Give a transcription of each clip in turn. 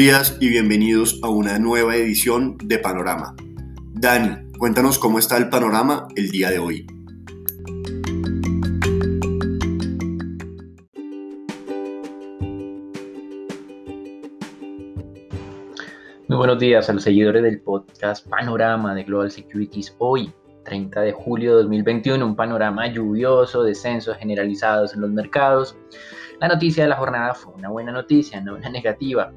Días y bienvenidos a una nueva edición de Panorama. Dani, cuéntanos cómo está el panorama el día de hoy. Muy buenos días a los seguidores del podcast Panorama de Global Securities. Hoy, 30 de julio de 2021, un panorama lluvioso, descensos generalizados en los mercados. La noticia de la jornada fue una buena noticia, no una negativa.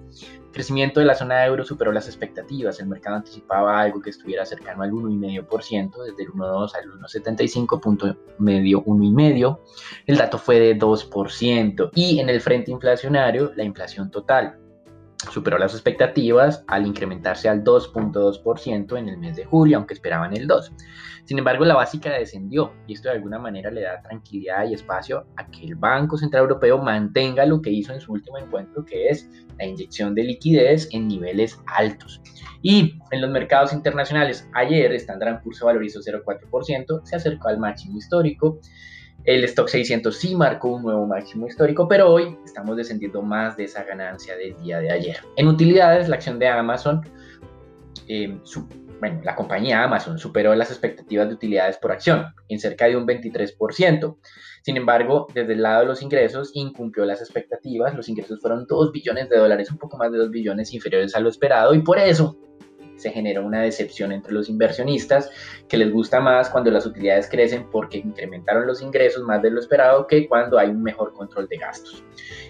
Crecimiento de la zona euro superó las expectativas. El mercado anticipaba algo que estuviera cercano al 1,5%, desde el 1,2 al 1,75, punto medio 1,5. El dato fue de 2%. Y en el frente inflacionario, la inflación total superó las expectativas al incrementarse al 2.2% en el mes de julio, aunque esperaban el 2%. Sin embargo, la básica descendió y esto de alguna manera le da tranquilidad y espacio a que el Banco Central Europeo mantenga lo que hizo en su último encuentro, que es la inyección de liquidez en niveles altos. Y en los mercados internacionales, ayer Standard Poor's valorizó 0.4%, se acercó al máximo histórico. El stock 600 sí marcó un nuevo máximo histórico, pero hoy estamos descendiendo más de esa ganancia del día de ayer. En utilidades, la acción de Amazon, eh, bueno, la compañía Amazon superó las expectativas de utilidades por acción en cerca de un 23%. Sin embargo, desde el lado de los ingresos, incumplió las expectativas. Los ingresos fueron 2 billones de dólares, un poco más de 2 billones inferiores a lo esperado, y por eso se generó una decepción entre los inversionistas que les gusta más cuando las utilidades crecen porque incrementaron los ingresos más de lo esperado que cuando hay un mejor control de gastos.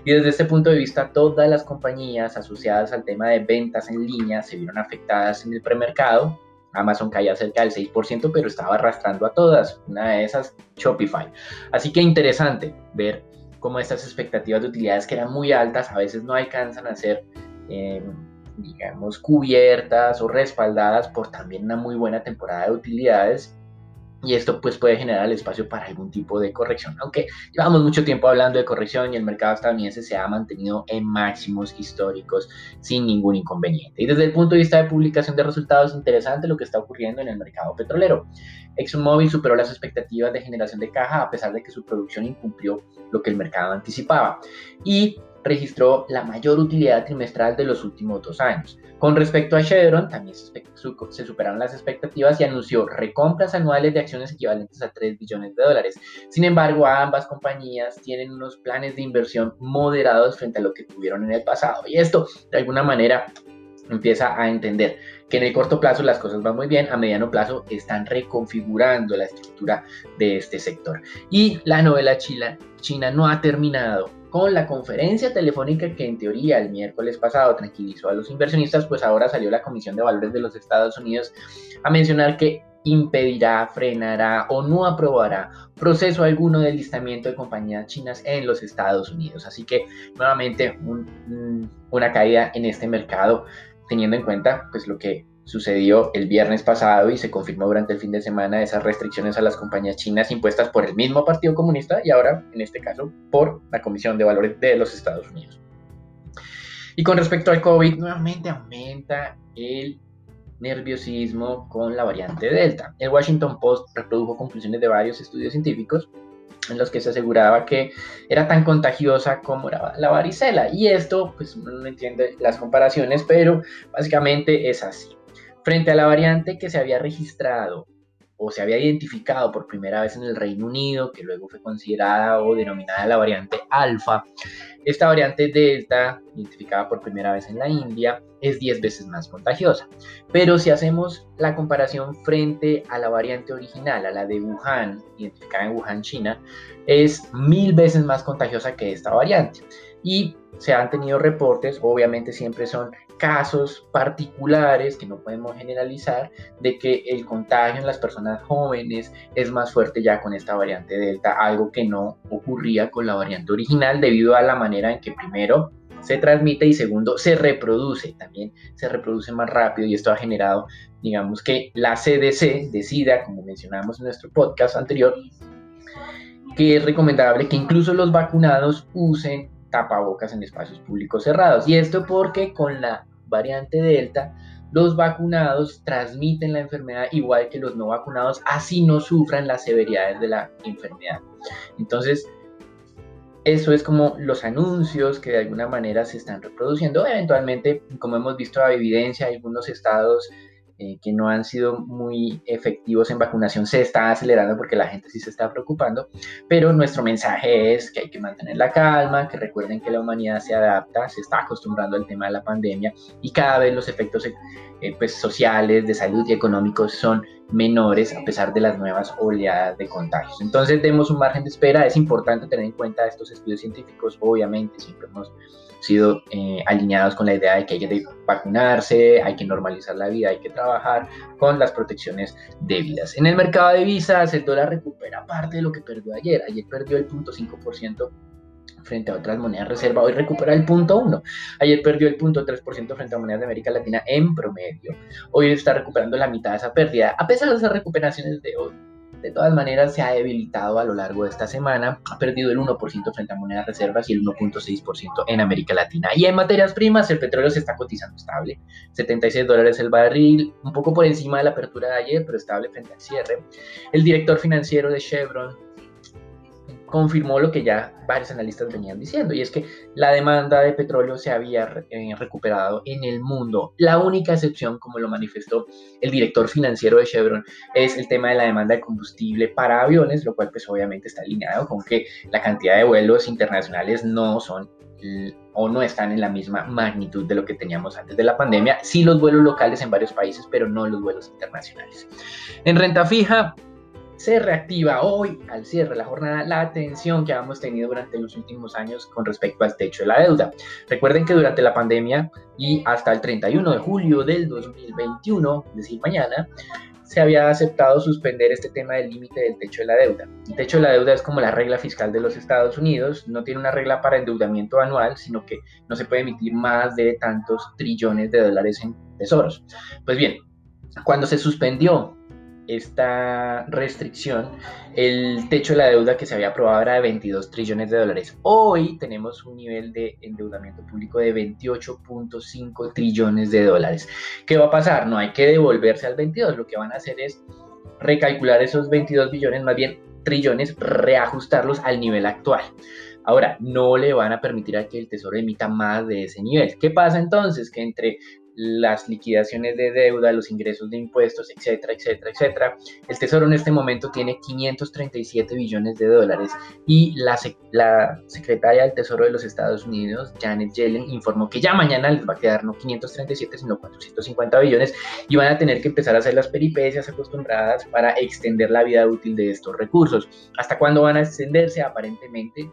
Y desde este punto de vista, todas las compañías asociadas al tema de ventas en línea se vieron afectadas en el premercado. Amazon caía cerca del 6%, pero estaba arrastrando a todas. Una de esas, Shopify. Así que interesante ver cómo estas expectativas de utilidades que eran muy altas a veces no alcanzan a ser eh, digamos, cubiertas o respaldadas por también una muy buena temporada de utilidades y esto pues puede generar el espacio para algún tipo de corrección, aunque llevamos mucho tiempo hablando de corrección y el mercado estadounidense se ha mantenido en máximos históricos sin ningún inconveniente. Y desde el punto de vista de publicación de resultados, interesante lo que está ocurriendo en el mercado petrolero. ExxonMobil superó las expectativas de generación de caja a pesar de que su producción incumplió lo que el mercado anticipaba. Y registró la mayor utilidad trimestral de los últimos dos años. Con respecto a Chevron, también se superaron las expectativas y anunció recompras anuales de acciones equivalentes a 3 billones de dólares. Sin embargo, ambas compañías tienen unos planes de inversión moderados frente a lo que tuvieron en el pasado. Y esto, de alguna manera, empieza a entender que en el corto plazo las cosas van muy bien, a mediano plazo están reconfigurando la estructura de este sector. Y la novela china, China no ha terminado con la conferencia telefónica que en teoría el miércoles pasado tranquilizó a los inversionistas, pues ahora salió la Comisión de Valores de los Estados Unidos a mencionar que impedirá, frenará o no aprobará proceso alguno de listamiento de compañías chinas en los Estados Unidos. Así que nuevamente una caída en este mercado teniendo en cuenta pues lo que sucedió el viernes pasado y se confirmó durante el fin de semana esas restricciones a las compañías chinas impuestas por el mismo Partido Comunista y ahora, en este caso, por la Comisión de Valores de los Estados Unidos. Y con respecto al COVID, nuevamente aumenta el nerviosismo con la variante Delta. El Washington Post reprodujo conclusiones de varios estudios científicos en los que se aseguraba que era tan contagiosa como era la varicela. Y esto, pues uno no entiende las comparaciones, pero básicamente es así. Frente a la variante que se había registrado o se había identificado por primera vez en el Reino Unido, que luego fue considerada o denominada la variante alfa, esta variante delta, identificada por primera vez en la India, es 10 veces más contagiosa. Pero si hacemos la comparación frente a la variante original, a la de Wuhan, identificada en Wuhan, China, es mil veces más contagiosa que esta variante. Y se han tenido reportes, obviamente siempre son casos particulares que no podemos generalizar de que el contagio en las personas jóvenes es más fuerte ya con esta variante Delta, algo que no ocurría con la variante original debido a la manera en que primero se transmite y segundo se reproduce, también se reproduce más rápido y esto ha generado, digamos que la CDC decida, como mencionamos en nuestro podcast anterior, que es recomendable que incluso los vacunados usen tapabocas en espacios públicos cerrados. Y esto porque con la variante Delta, los vacunados transmiten la enfermedad igual que los no vacunados, así no sufran las severidades de la enfermedad. Entonces, eso es como los anuncios que de alguna manera se están reproduciendo. Eventualmente, como hemos visto a evidencia, algunos estados eh, que no han sido muy efectivos en vacunación se está acelerando porque la gente sí se está preocupando, pero nuestro mensaje es que hay que mantener la calma, que recuerden que la humanidad se adapta, se está acostumbrando al tema de la pandemia y cada vez los efectos eh, pues, sociales, de salud y económicos son menores a pesar de las nuevas oleadas de contagios. Entonces demos un margen de espera, es importante tener en cuenta estos estudios científicos, obviamente siempre hemos sido eh, alineados con la idea de que hay que vacunarse, hay que normalizar la vida, hay que trabajar con las protecciones debidas. En el mercado de visas, el dólar recupera parte de lo que perdió ayer. Ayer perdió el 0.5% frente a otras monedas reserva, hoy recupera el punto 1. Ayer perdió el punto 3% frente a monedas de América Latina en promedio. Hoy está recuperando la mitad de esa pérdida, a pesar de esas recuperaciones de hoy. De todas maneras, se ha debilitado a lo largo de esta semana, ha perdido el 1% frente a monedas reservas y el 1.6% en América Latina. Y en materias primas, el petróleo se está cotizando estable, 76 dólares el barril, un poco por encima de la apertura de ayer, pero estable frente al cierre. El director financiero de Chevron, confirmó lo que ya varios analistas venían diciendo, y es que la demanda de petróleo se había eh, recuperado en el mundo. La única excepción, como lo manifestó el director financiero de Chevron, es el tema de la demanda de combustible para aviones, lo cual pues obviamente está alineado con que la cantidad de vuelos internacionales no son o no están en la misma magnitud de lo que teníamos antes de la pandemia. Sí los vuelos locales en varios países, pero no los vuelos internacionales. En renta fija, se reactiva hoy al cierre de la jornada la atención que habíamos tenido durante los últimos años con respecto al techo de la deuda. Recuerden que durante la pandemia y hasta el 31 de julio del 2021, es decir, mañana, se había aceptado suspender este tema del límite del techo de la deuda. El techo de la deuda es como la regla fiscal de los Estados Unidos, no tiene una regla para endeudamiento anual, sino que no se puede emitir más de tantos trillones de dólares en tesoros. Pues bien, cuando se suspendió esta restricción, el techo de la deuda que se había aprobado era de 22 trillones de dólares. Hoy tenemos un nivel de endeudamiento público de 28.5 trillones de dólares. ¿Qué va a pasar? No hay que devolverse al 22, lo que van a hacer es recalcular esos 22 billones, más bien trillones, reajustarlos al nivel actual. Ahora, no le van a permitir a que el Tesoro emita más de ese nivel. ¿Qué pasa entonces? Que entre las liquidaciones de deuda, los ingresos de impuestos, etcétera, etcétera, etcétera. El Tesoro en este momento tiene 537 billones de dólares y la, la secretaria del Tesoro de los Estados Unidos, Janet Yellen, informó que ya mañana les va a quedar no 537, sino 450 billones y van a tener que empezar a hacer las peripecias acostumbradas para extender la vida útil de estos recursos. ¿Hasta cuándo van a extenderse? Aparentemente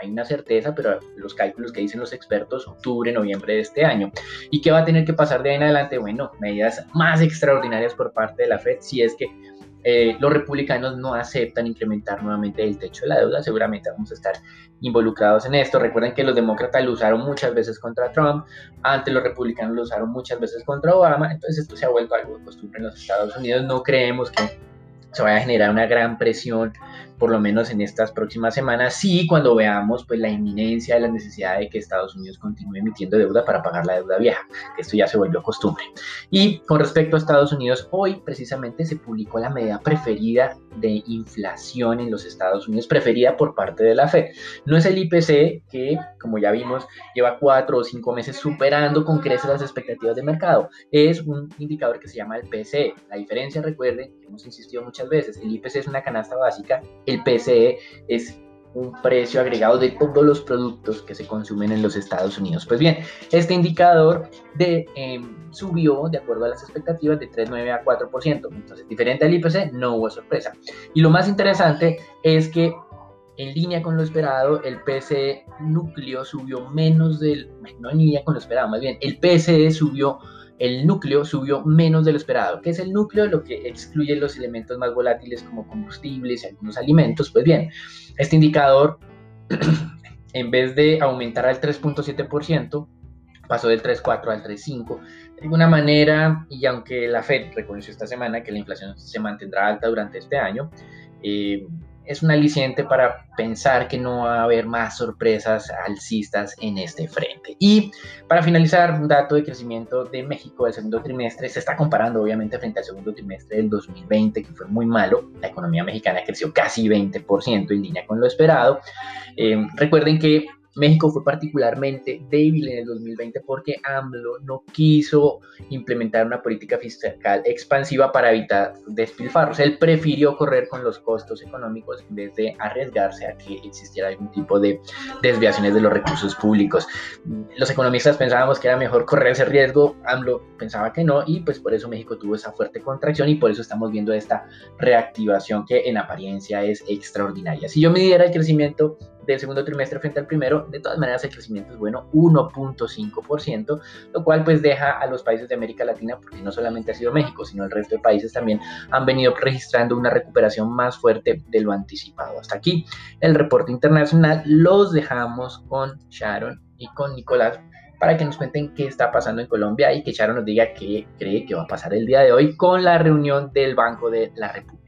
hay una certeza, pero los cálculos que dicen los expertos, octubre, noviembre de este año. ¿Y qué va a tener que pasar de ahí en adelante? Bueno, medidas más extraordinarias por parte de la Fed, si es que eh, los republicanos no aceptan incrementar nuevamente el techo de la deuda, seguramente vamos a estar involucrados en esto. Recuerden que los demócratas lo usaron muchas veces contra Trump, antes los republicanos lo usaron muchas veces contra Obama, entonces esto se ha vuelto algo de costumbre en los Estados Unidos. No creemos que se vaya a generar una gran presión por lo menos en estas próximas semanas, sí cuando veamos pues la inminencia de la necesidad de que Estados Unidos continúe emitiendo deuda para pagar la deuda vieja, que esto ya se volvió costumbre. Y con respecto a Estados Unidos, hoy precisamente se publicó la medida preferida de inflación en los Estados Unidos, preferida por parte de la Fed. No es el IPC que, como ya vimos, lleva cuatro o cinco meses superando con creces las expectativas de mercado. Es un indicador que se llama el PCE. La diferencia, recuerden, hemos insistido muchas veces, el IPC es una canasta básica el PCE es un precio agregado de todos los productos que se consumen en los Estados Unidos. Pues bien, este indicador em, subió de acuerdo a las expectativas de 3,9 a 4%. Entonces, diferente al IPC, no hubo sorpresa. Y lo más interesante es que en línea con lo esperado, el PCE núcleo subió menos del, no en línea con lo esperado, más bien, el PCE subió el núcleo subió menos de lo esperado. ¿Qué es el núcleo? Lo que excluye los elementos más volátiles como combustibles y algunos alimentos. Pues bien, este indicador, en vez de aumentar al 3.7%, pasó del 3.4 al 3.5. De alguna manera, y aunque la Fed reconoció esta semana que la inflación se mantendrá alta durante este año, eh, es un aliciente para pensar que no va a haber más sorpresas alcistas en este frente. Y para finalizar, un dato de crecimiento de México del segundo trimestre se está comparando obviamente frente al segundo trimestre del 2020, que fue muy malo. La economía mexicana creció casi 20% en línea con lo esperado. Eh, recuerden que México fue particularmente débil en el 2020 porque AMLO no quiso implementar una política fiscal expansiva para evitar despilfarros. Él prefirió correr con los costos económicos en vez de arriesgarse a que existiera algún tipo de desviaciones de los recursos públicos. Los economistas pensábamos que era mejor correr ese riesgo, AMLO pensaba que no y pues por eso México tuvo esa fuerte contracción y por eso estamos viendo esta reactivación que en apariencia es extraordinaria. Si yo midiera el crecimiento del segundo trimestre frente al primero, de todas maneras el crecimiento es bueno, 1.5%, lo cual pues deja a los países de América Latina, porque no solamente ha sido México, sino el resto de países también han venido registrando una recuperación más fuerte de lo anticipado. Hasta aquí el reporte internacional, los dejamos con Sharon y con Nicolás para que nos cuenten qué está pasando en Colombia y que Sharon nos diga qué cree que va a pasar el día de hoy con la reunión del Banco de la República.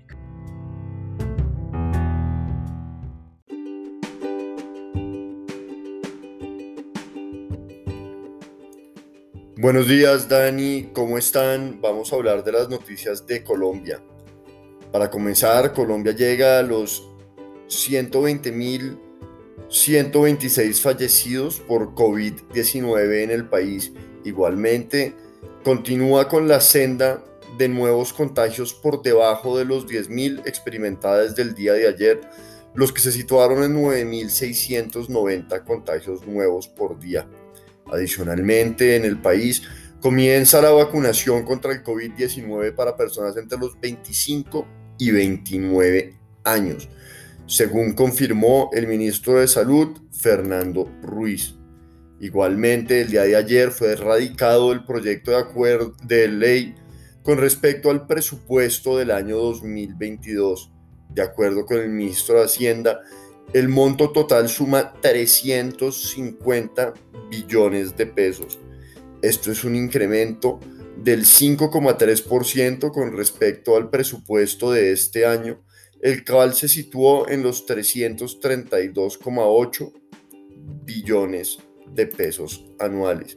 Buenos días Dani, ¿cómo están? Vamos a hablar de las noticias de Colombia. Para comenzar, Colombia llega a los 120.126 fallecidos por COVID-19 en el país. Igualmente, continúa con la senda de nuevos contagios por debajo de los 10.000 experimentadas del día de ayer, los que se situaron en 9.690 contagios nuevos por día. Adicionalmente, en el país comienza la vacunación contra el COVID-19 para personas entre los 25 y 29 años, según confirmó el ministro de Salud, Fernando Ruiz. Igualmente, el día de ayer fue erradicado el proyecto de acuerdo de ley con respecto al presupuesto del año 2022. De acuerdo con el ministro de Hacienda, el monto total suma 350 billones de pesos. Esto es un incremento del 5,3% con respecto al presupuesto de este año, el cual se situó en los 332,8 billones de pesos anuales,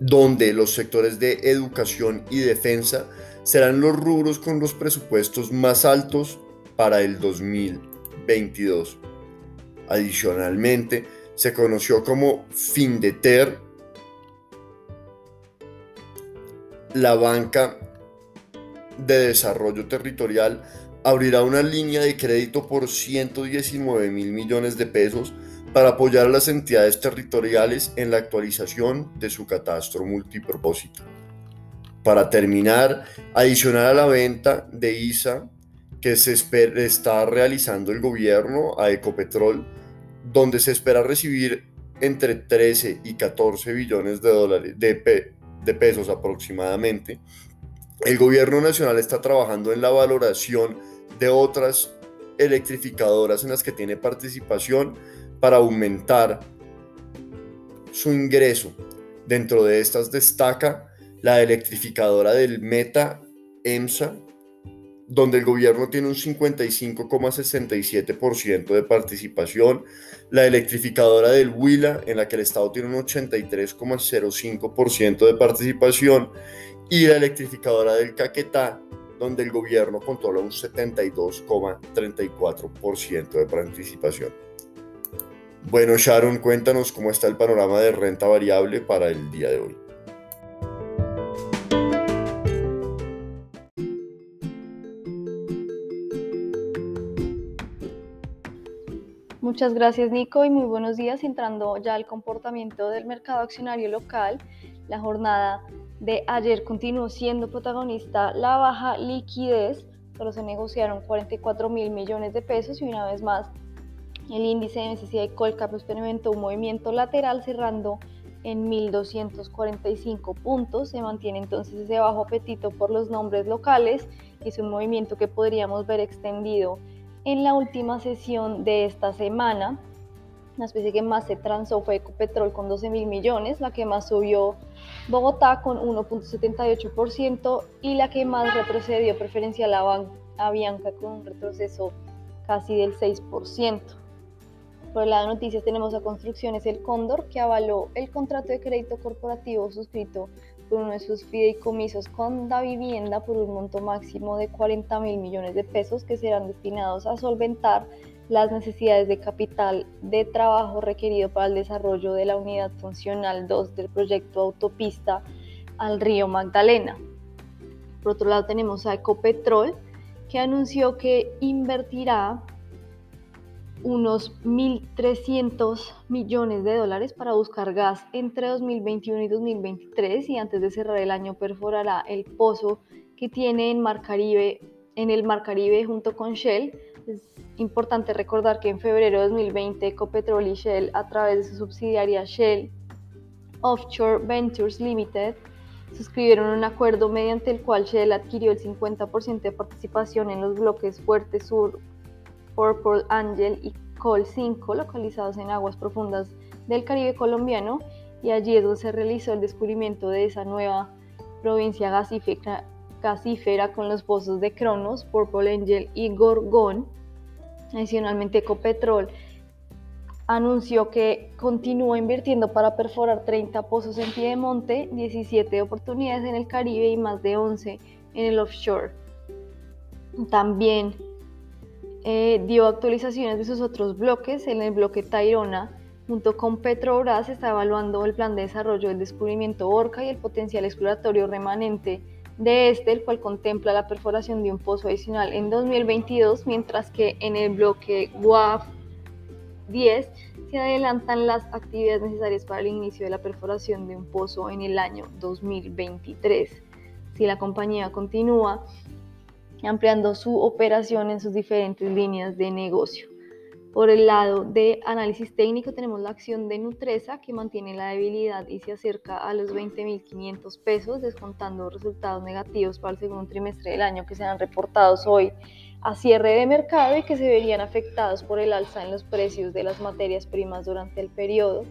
donde los sectores de educación y defensa serán los rubros con los presupuestos más altos para el 2022. Adicionalmente, se conoció como Findeter, la banca de desarrollo territorial abrirá una línea de crédito por 119 mil millones de pesos para apoyar a las entidades territoriales en la actualización de su catastro multipropósito. Para terminar, adicional a la venta de ISA que se está realizando el gobierno a Ecopetrol, donde se espera recibir entre 13 y 14 billones de dólares de pesos aproximadamente. El gobierno nacional está trabajando en la valoración de otras electrificadoras en las que tiene participación para aumentar su ingreso. Dentro de estas destaca la electrificadora del Meta EMSA, donde el gobierno tiene un 55,67% de participación, la electrificadora del Huila, en la que el Estado tiene un 83,05% de participación, y la electrificadora del Caquetá, donde el gobierno controla un 72,34% de participación. Bueno, Sharon, cuéntanos cómo está el panorama de renta variable para el día de hoy. Muchas gracias Nico y muy buenos días. Entrando ya al comportamiento del mercado accionario local, la jornada de ayer continuó siendo protagonista la baja liquidez, pero se negociaron 44 mil millones de pesos y una vez más el índice de MSCI Colcap experimentó un movimiento lateral cerrando en 1.245 puntos. Se mantiene entonces ese bajo apetito por los nombres locales es un movimiento que podríamos ver extendido en la última sesión de esta semana. La especie que más se transó fue Ecopetrol con 12 mil millones, la que más subió Bogotá con 1.78% y la que más retrocedió preferencial Avianca con un retroceso casi del 6%. Por el lado de noticias tenemos a Construcciones El Cóndor, que avaló el contrato de crédito corporativo suscrito por uno de sus fideicomisos con la vivienda por un monto máximo de 40 mil millones de pesos que serán destinados a solventar las necesidades de capital de trabajo requerido para el desarrollo de la unidad funcional 2 del proyecto Autopista al Río Magdalena. Por otro lado tenemos a Ecopetrol que anunció que invertirá unos 1.300 millones de dólares para buscar gas entre 2021 y 2023 y antes de cerrar el año perforará el pozo que tiene en, Mar Caribe, en el Mar Caribe junto con Shell. Es importante recordar que en febrero de 2020 Ecopetrol y Shell a través de su subsidiaria Shell Offshore Ventures Limited suscribieron un acuerdo mediante el cual Shell adquirió el 50% de participación en los bloques Fuerte Sur Purple Angel y Col 5, localizados en aguas profundas del Caribe colombiano, y allí es donde se realizó el descubrimiento de esa nueva provincia gasífera, con los pozos de Cronos, Purple Angel y Gorgón. Adicionalmente, Ecopetrol anunció que continúa invirtiendo para perforar 30 pozos en Piedemonte, 17 oportunidades en el Caribe y más de 11 en el offshore. También eh, dio actualizaciones de sus otros bloques. En el bloque Tairona, junto con Petrobras, está evaluando el plan de desarrollo del descubrimiento Orca y el potencial exploratorio remanente de este, el cual contempla la perforación de un pozo adicional en 2022, mientras que en el bloque WAF 10 se adelantan las actividades necesarias para el inicio de la perforación de un pozo en el año 2023. Si la compañía continúa ampliando su operación en sus diferentes líneas de negocio. Por el lado de análisis técnico tenemos la acción de Nutresa que mantiene la debilidad y se acerca a los 20.500 pesos, descontando resultados negativos para el segundo trimestre del año que serán reportados hoy a cierre de mercado y que se verían afectados por el alza en los precios de las materias primas durante el periodo.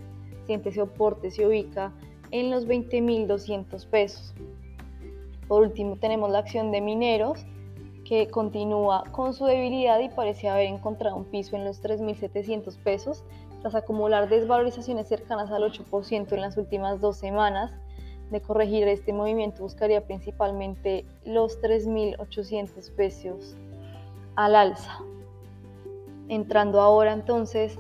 Siente soporte se ubica en los 20.200 pesos. Por último tenemos la acción de mineros que continúa con su debilidad y parece haber encontrado un piso en los 3.700 pesos tras acumular desvalorizaciones cercanas al 8% en las últimas dos semanas. De corregir este movimiento buscaría principalmente los 3.800 pesos al alza. Entrando ahora entonces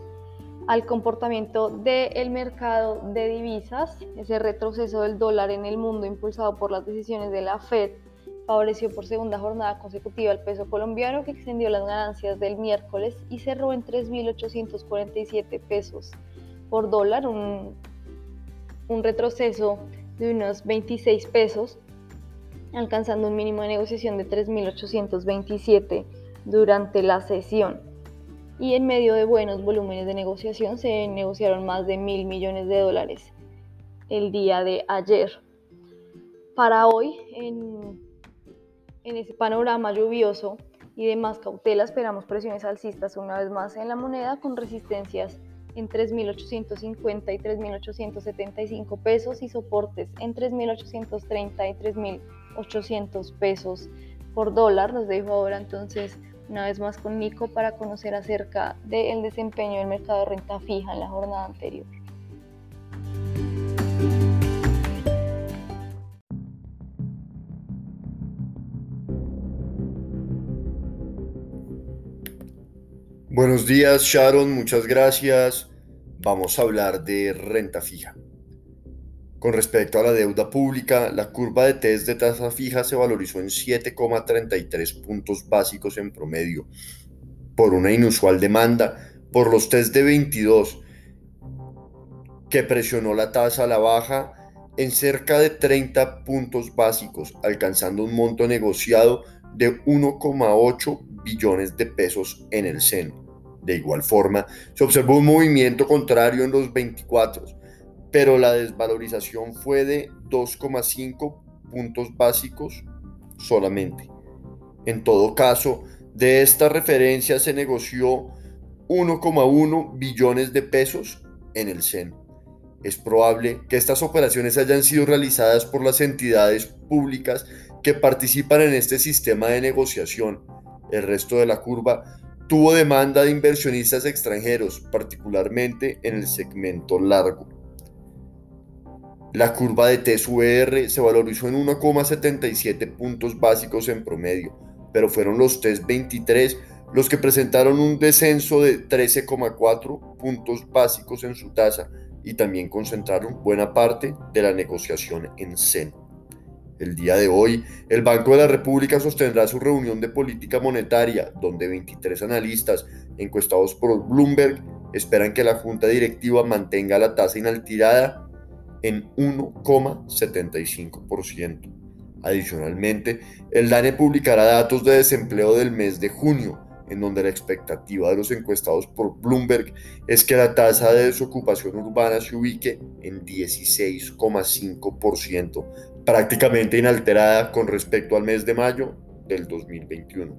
al comportamiento del mercado de divisas, ese retroceso del dólar en el mundo impulsado por las decisiones de la Fed favoreció por segunda jornada consecutiva el peso colombiano que extendió las ganancias del miércoles y cerró en 3.847 pesos por dólar, un, un retroceso de unos 26 pesos, alcanzando un mínimo de negociación de 3.827 durante la sesión. Y en medio de buenos volúmenes de negociación se negociaron más de mil millones de dólares el día de ayer. Para hoy, en en ese panorama lluvioso y de más cautela esperamos presiones alcistas una vez más en la moneda con resistencias en 3.850 y 3.875 pesos y soportes en 3.830 y 3.800 pesos por dólar. Los dejo ahora entonces una vez más con Nico para conocer acerca del desempeño del mercado de renta fija en la jornada anterior. Buenos días Sharon, muchas gracias. Vamos a hablar de renta fija. Con respecto a la deuda pública, la curva de test de tasa fija se valorizó en 7,33 puntos básicos en promedio, por una inusual demanda por los test de 22, que presionó la tasa a la baja en cerca de 30 puntos básicos, alcanzando un monto negociado de 1,8 billones de pesos en el seno. De igual forma, se observó un movimiento contrario en los 24, pero la desvalorización fue de 2,5 puntos básicos solamente. En todo caso, de esta referencia se negoció 1,1 billones de pesos en el CEN. Es probable que estas operaciones hayan sido realizadas por las entidades públicas que participan en este sistema de negociación El resto de la curva tuvo demanda de inversionistas extranjeros, particularmente en el segmento largo. La curva de TSVR se valorizó en 1,77 puntos básicos en promedio, pero fueron los TES 23 los que presentaron un descenso de 13,4 puntos básicos en su tasa y también concentraron buena parte de la negociación en seno. El día de hoy, el Banco de la República sostendrá su reunión de política monetaria, donde 23 analistas encuestados por Bloomberg esperan que la junta directiva mantenga la tasa inalterada en 1,75%. Adicionalmente, el DANE publicará datos de desempleo del mes de junio, en donde la expectativa de los encuestados por Bloomberg es que la tasa de desocupación urbana se ubique en 16,5%, prácticamente inalterada con respecto al mes de mayo del 2021.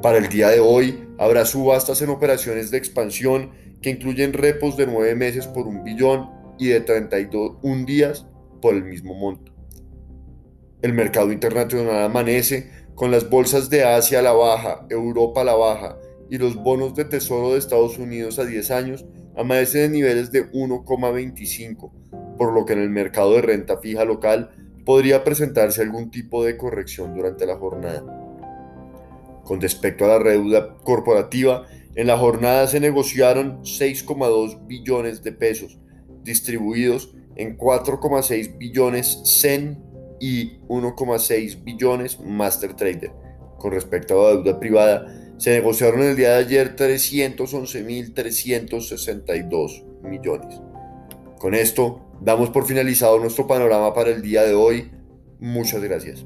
Para el día de hoy habrá subastas en operaciones de expansión que incluyen repos de 9 meses por un billón y de 31 días por el mismo monto. El mercado internacional amanece con las bolsas de Asia a la baja, Europa a la baja y los bonos de tesoro de Estados Unidos a 10 años amanecen en niveles de 1,25 por lo que en el mercado de renta fija local podría presentarse algún tipo de corrección durante la jornada. Con respecto a la deuda corporativa, en la jornada se negociaron 6,2 billones de pesos, distribuidos en 4,6 billones CEN y 1,6 billones Master Trader. Con respecto a la deuda privada, se negociaron el día de ayer 311.362 millones. Con esto, damos por finalizado nuestro panorama para el día de hoy. Muchas gracias.